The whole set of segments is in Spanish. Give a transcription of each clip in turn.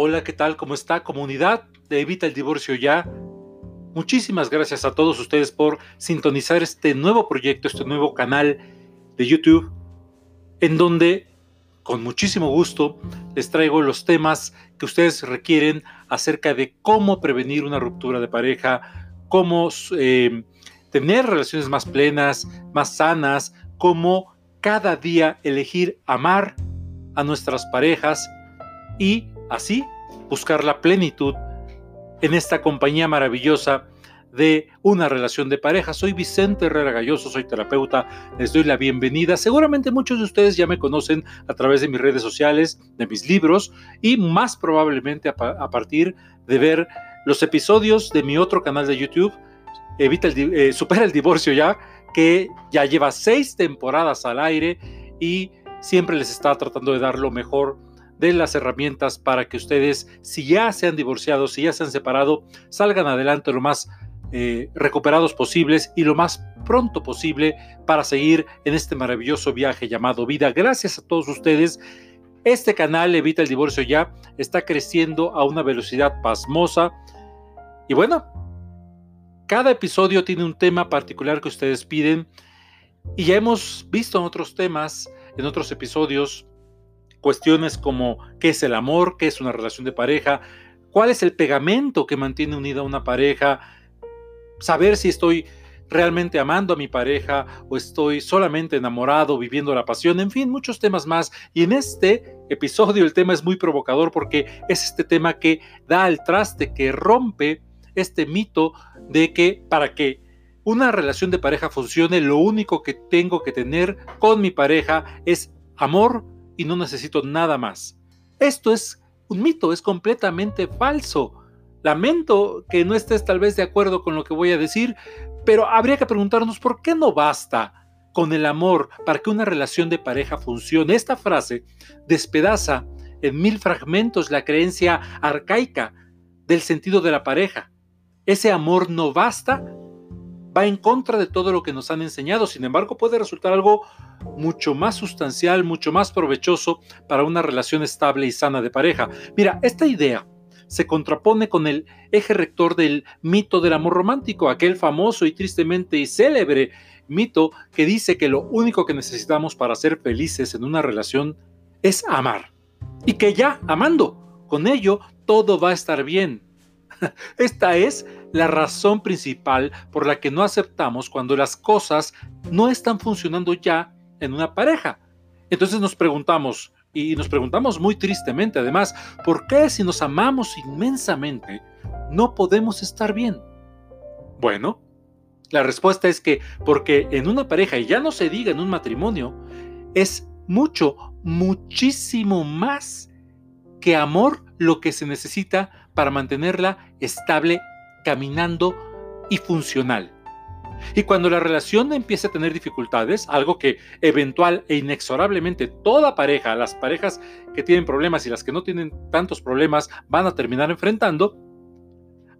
Hola, ¿qué tal? ¿Cómo está comunidad de Evita el Divorcio Ya? Muchísimas gracias a todos ustedes por sintonizar este nuevo proyecto, este nuevo canal de YouTube, en donde con muchísimo gusto les traigo los temas que ustedes requieren acerca de cómo prevenir una ruptura de pareja, cómo eh, tener relaciones más plenas, más sanas, cómo cada día elegir amar a nuestras parejas y así buscar la plenitud en esta compañía maravillosa de una relación de pareja. Soy Vicente Herrera Galloso, soy terapeuta, les doy la bienvenida. Seguramente muchos de ustedes ya me conocen a través de mis redes sociales, de mis libros y más probablemente a, partir de ver los episodios de mi otro canal de YouTube, Evita el, eh, Supera el Divorcio ya, que ya lleva seis temporadas al aire y siempre les está tratando de dar lo mejor de las herramientas para que ustedes, si ya se han divorciado, si ya se han separado, salgan adelante lo más eh, recuperados posibles y lo más pronto posible para seguir en este maravilloso viaje llamado vida. Gracias a todos ustedes. Este canal Evita el Divorcio Ya está creciendo a una velocidad pasmosa. Y bueno, cada episodio tiene un tema particular que ustedes piden. Y ya hemos visto en otros temas, en otros episodios, cuestiones como qué es el amor, qué es una relación de pareja, cuál es el pegamento que mantiene unida una pareja, saber si estoy realmente amando a mi pareja o estoy solamente enamorado, viviendo la pasión, en fin, muchos temas más. Y en este episodio el tema es muy provocador porque es este tema que da al traste, que rompe este mito de que para que una relación de pareja funcione, lo único que tengo que tener con mi pareja es amor y no necesito nada más. Esto es un mito, es completamente falso. Lamento que no estés tal vez de acuerdo con lo que voy a decir, pero habría que preguntarnos por qué no basta con el amor para que una relación de pareja funcione. Esta frase despedaza en mil fragmentos la creencia arcaica del sentido de la pareja. Ese amor no basta, va en contra de todo lo que nos han enseñado, sin embargo puede resultar algo mucho más sustancial, mucho más provechoso para una relación estable y sana de pareja. Mira, esta idea se contrapone con el eje rector del mito del amor romántico, aquel famoso y tristemente célebre mito que dice que lo único que necesitamos para ser felices en una relación es amar. Y que ya, amando, con ello todo va a estar bien. Esta es la razón principal por la que no aceptamos cuando las cosas no están funcionando ya en una pareja. Entonces nos preguntamos, y nos preguntamos muy tristemente además, ¿por qué si nos amamos inmensamente no podemos estar bien? Bueno, la respuesta es que porque en una pareja, y ya no se diga en un matrimonio, es mucho, muchísimo más que amor lo que se necesita para mantenerla estable, caminando y funcional. Y cuando la relación empieza a tener dificultades, algo que eventual e inexorablemente toda pareja, las parejas que tienen problemas y las que no tienen tantos problemas van a terminar enfrentando,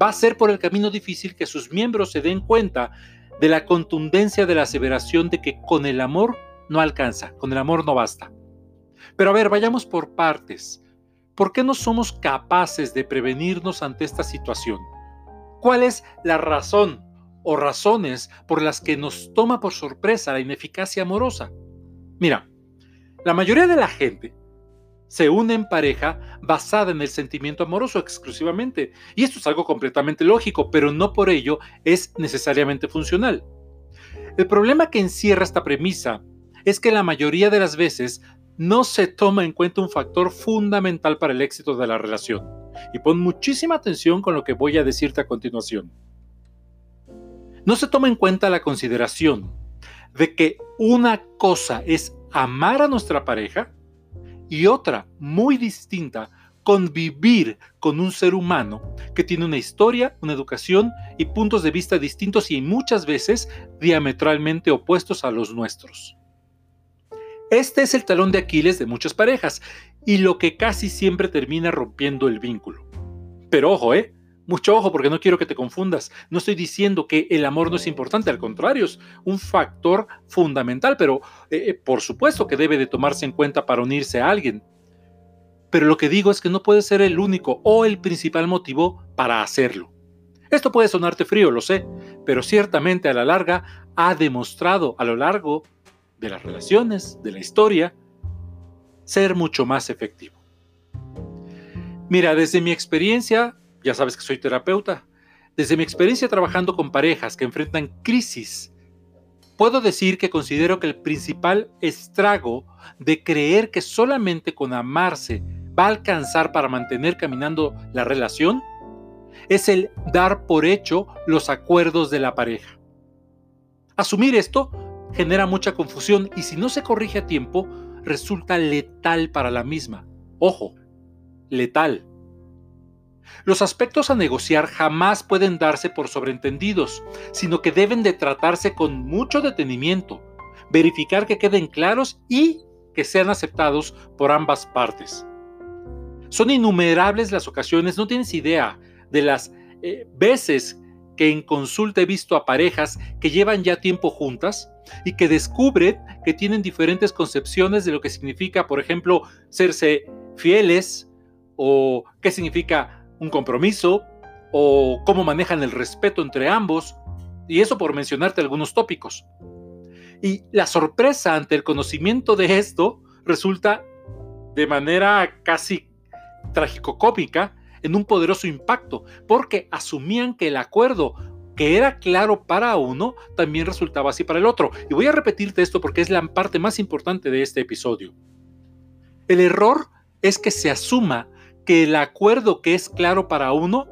va a ser por el camino difícil que sus miembros se den cuenta de la contundencia de la aseveración de que con el amor no alcanza, con el amor no basta. Pero a ver, vayamos por partes. ¿Por qué no somos capaces de prevenirnos ante esta situación? ¿Cuál es la razón o razones por las que nos toma por sorpresa la ineficacia amorosa. Mira, la mayoría de la gente se une en pareja basada en el sentimiento amoroso exclusivamente. Y esto es algo completamente lógico, pero no por ello es necesariamente funcional. El problema que encierra esta premisa es que la mayoría de las veces no se toma en cuenta un factor fundamental para el éxito de la relación. Y pon muchísima atención con lo que voy a decirte a continuación no se toma en cuenta la consideración de que una cosa es amar a nuestra pareja y otra, muy distinta, convivir con un ser humano que tiene una historia, una educación y puntos de vista distintos y muchas veces diametralmente opuestos a los nuestros. Este es el talón de Aquiles de muchas parejas y lo que casi siempre termina rompiendo el vínculo. Pero ojo, ¿eh? Mucho ojo porque no quiero que te confundas. No estoy diciendo que el amor no es importante, al contrario, es un factor fundamental, pero eh, eh, por supuesto que debe de tomarse en cuenta para unirse a alguien. pero lo que digo es que no puede ser el único o el principal motivo para hacerlo. Esto puede sonarte frío, lo sé, pero ciertamente a la larga ha demostrado a lo largo de las relaciones, de la historia, ser mucho más efectivo. Mira, desde mi experiencia, ya sabes que soy terapeuta, desde mi experiencia trabajando con parejas que enfrentan crisis, puedo decir que considero que el principal estrago de creer que solamente con amarse va a alcanzar para mantener caminando la relación es el dar por hecho los acuerdos de la pareja. Asumir esto genera mucha confusión y si no se corrige a tiempo, resulta letal para la misma. Ojo, letal. Los aspectos a negociar jamás pueden darse por sobreentendidos, sino que deben de tratarse con mucho detenimiento, verificar que queden claros y que sean aceptados por ambas partes. Son innumerables las ocasiones, no tienes idea de las eh, veces que en consulta he visto a parejas que llevan ya tiempo juntas y que descubren que tienen diferentes concepciones de lo que significa, por ejemplo, serse fieles o qué significa un compromiso o cómo manejan el respeto entre ambos, y eso por mencionarte algunos tópicos. Y la sorpresa ante el conocimiento de esto resulta de manera casi trágico-cómica en un poderoso impacto, porque asumían que el acuerdo que era claro para uno también resultaba así para el otro. Y voy a repetirte esto porque es la parte más importante de este episodio. El error es que se asuma que el acuerdo que es claro para uno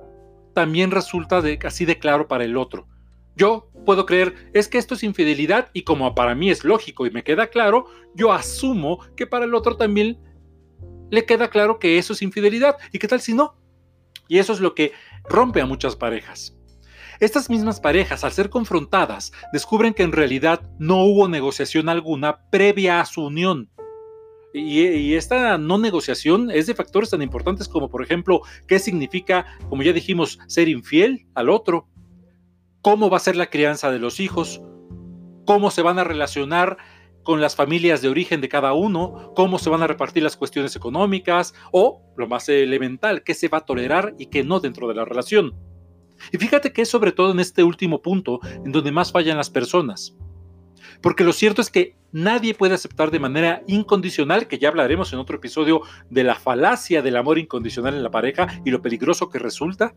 también resulta de, así de claro para el otro. Yo puedo creer, es que esto es infidelidad y como para mí es lógico y me queda claro, yo asumo que para el otro también le queda claro que eso es infidelidad. ¿Y qué tal si no? Y eso es lo que rompe a muchas parejas. Estas mismas parejas, al ser confrontadas, descubren que en realidad no hubo negociación alguna previa a su unión. Y, esta no negociación es de factores tan importantes como, por ejemplo, qué significa, como ya dijimos, ser infiel al otro, cómo va a ser la crianza de los hijos, cómo se van a relacionar con las familias de origen de cada uno, cómo se van a repartir las cuestiones económicas o, lo más elemental, qué se va a tolerar y qué no dentro de la relación. Y fíjate que es sobre todo en este último punto en donde más fallan las personas. Porque lo cierto es que nadie puede aceptar de manera incondicional, que ya hablaremos en otro episodio de la falacia del amor incondicional en la pareja y lo peligroso que resulta,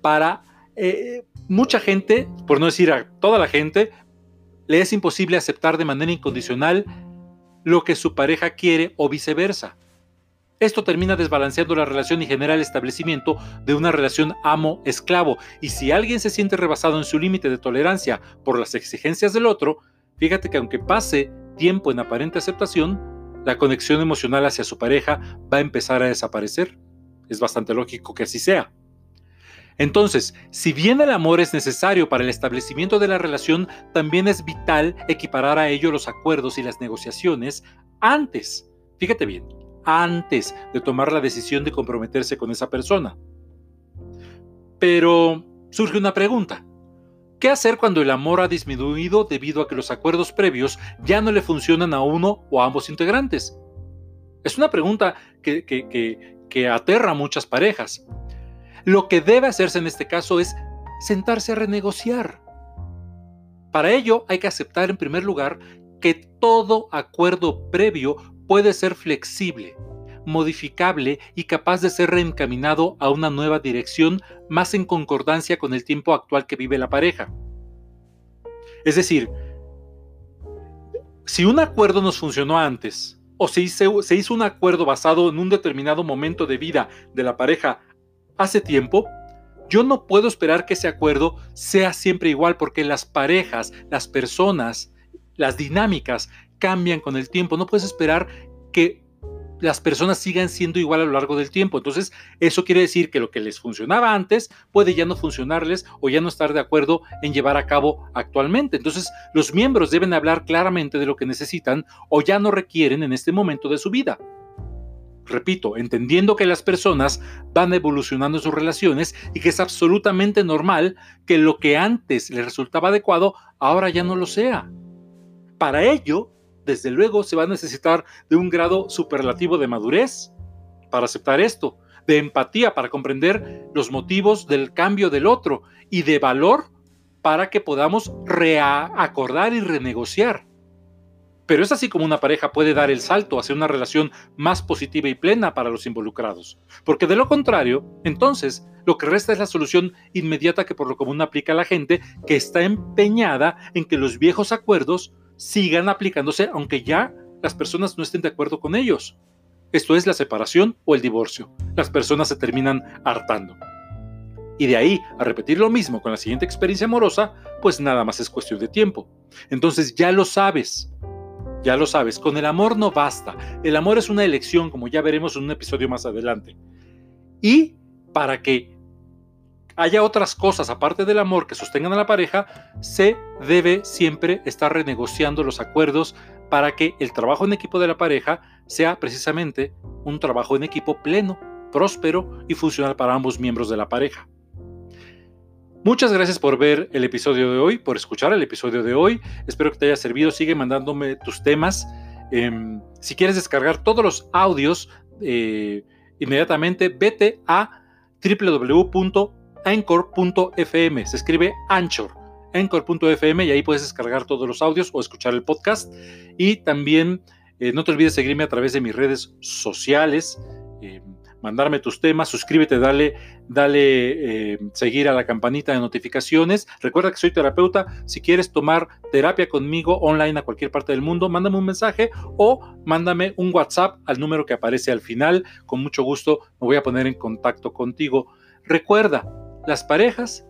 para eh, mucha gente, por no decir a toda la gente, le es imposible aceptar de manera incondicional lo que su pareja quiere o viceversa. Esto termina desbalanceando la relación y genera el establecimiento de una relación amo-esclavo. Y si alguien se siente rebasado en su límite de tolerancia por las exigencias del otro, fíjate que aunque pase tiempo en aparente aceptación, la conexión emocional hacia su pareja va a empezar a desaparecer. Es bastante lógico que así sea. Entonces, si bien el amor es necesario para el establecimiento de la relación, también es vital equiparar a ello los acuerdos y las negociaciones antes, fíjate bien, antes de tomar la decisión de comprometerse con esa persona. Pero surge una pregunta. ¿Qué hacer cuando el amor ha disminuido debido a que los acuerdos previos ya no le funcionan a uno o a ambos integrantes? Es una pregunta que, que aterra a muchas parejas. Lo que debe hacerse en este caso es sentarse a renegociar. Para ello hay que aceptar en primer lugar que todo acuerdo previo puede ser flexible, modificable y capaz de ser reencaminado a una nueva dirección más en concordancia con el tiempo actual que vive la pareja. Es decir, si un acuerdo nos funcionó antes, o si se, hizo un acuerdo basado en un determinado momento de vida de la pareja hace tiempo, yo no puedo esperar que ese acuerdo sea siempre igual porque las parejas, las personas, las dinámicas cambian con el tiempo. No puedes esperar que las personas sigan siendo igual a lo largo del tiempo. Entonces, eso quiere decir que lo que les funcionaba antes puede ya no funcionarles o ya no estar de acuerdo en llevar a cabo actualmente. Entonces, los miembros deben hablar claramente de lo que necesitan o ya no requieren en este momento de su vida. Repito, entendiendo que las personas van evolucionando sus relaciones y que es absolutamente normal que lo que antes les resultaba adecuado ahora ya no lo sea. Para ello, desde luego, se va a necesitar de un grado superlativo de madurez para aceptar esto, de empatía para comprender los motivos del cambio del otro y de valor para que podamos reacordar y renegociar. Pero es así como una pareja puede dar el salto hacia una relación más positiva y plena para los involucrados. Porque de lo contrario, entonces, lo que resta es la solución inmediata que por lo común aplica la gente que está empeñada en que los viejos acuerdos sigan aplicándose aunque ya las personas no estén de acuerdo con ellos. Esto es la separación o el divorcio. Las personas se terminan hartando. Y de ahí a repetir lo mismo con la siguiente experiencia amorosa, pues nada más es cuestión de tiempo. Entonces ya lo sabes. Ya lo sabes, con el amor no basta. El amor es una elección, como ya veremos en un episodio más adelante. Y para que haya otras cosas aparte del amor que sostengan a la pareja, se debe siempre estar renegociando los acuerdos para que el trabajo en equipo de la pareja sea precisamente un trabajo en equipo pleno, próspero y funcional para ambos miembros de la pareja. Muchas gracias por ver el episodio de hoy, por escuchar el episodio de hoy. Espero que te haya servido. Sigue mandándome tus temas. Em, si quieres descargar todos los audios, eh, inmediatamente vete a www.anchor.fm. Se escribe Anchor. Anchor.fm y ahí puedes descargar todos los audios o escuchar el podcast. Y también eh, no te olvides seguirme a través de mis redes sociales. Em, mandarme tus temas, suscríbete, dale, dale eh, seguir a la campanita de notificaciones. Recuerda que soy terapeuta. Si quieres tomar terapia conmigo online a cualquier parte del mundo, mándame un mensaje o mándame un WhatsApp al número que aparece al final. Con mucho gusto me voy a poner en contacto contigo. Recuerda, las parejas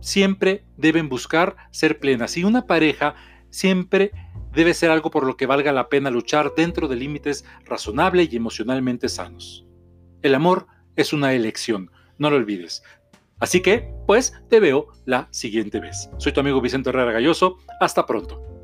siempre deben buscar ser plenas y una pareja siempre debe ser algo por lo que valga la pena luchar dentro de límites razonables y emocionalmente sanos. El amor es una elección, no lo olvides. Así que, pues, te veo la siguiente vez. Soy tu amigo Vicente Herrera Galloso. Hasta pronto.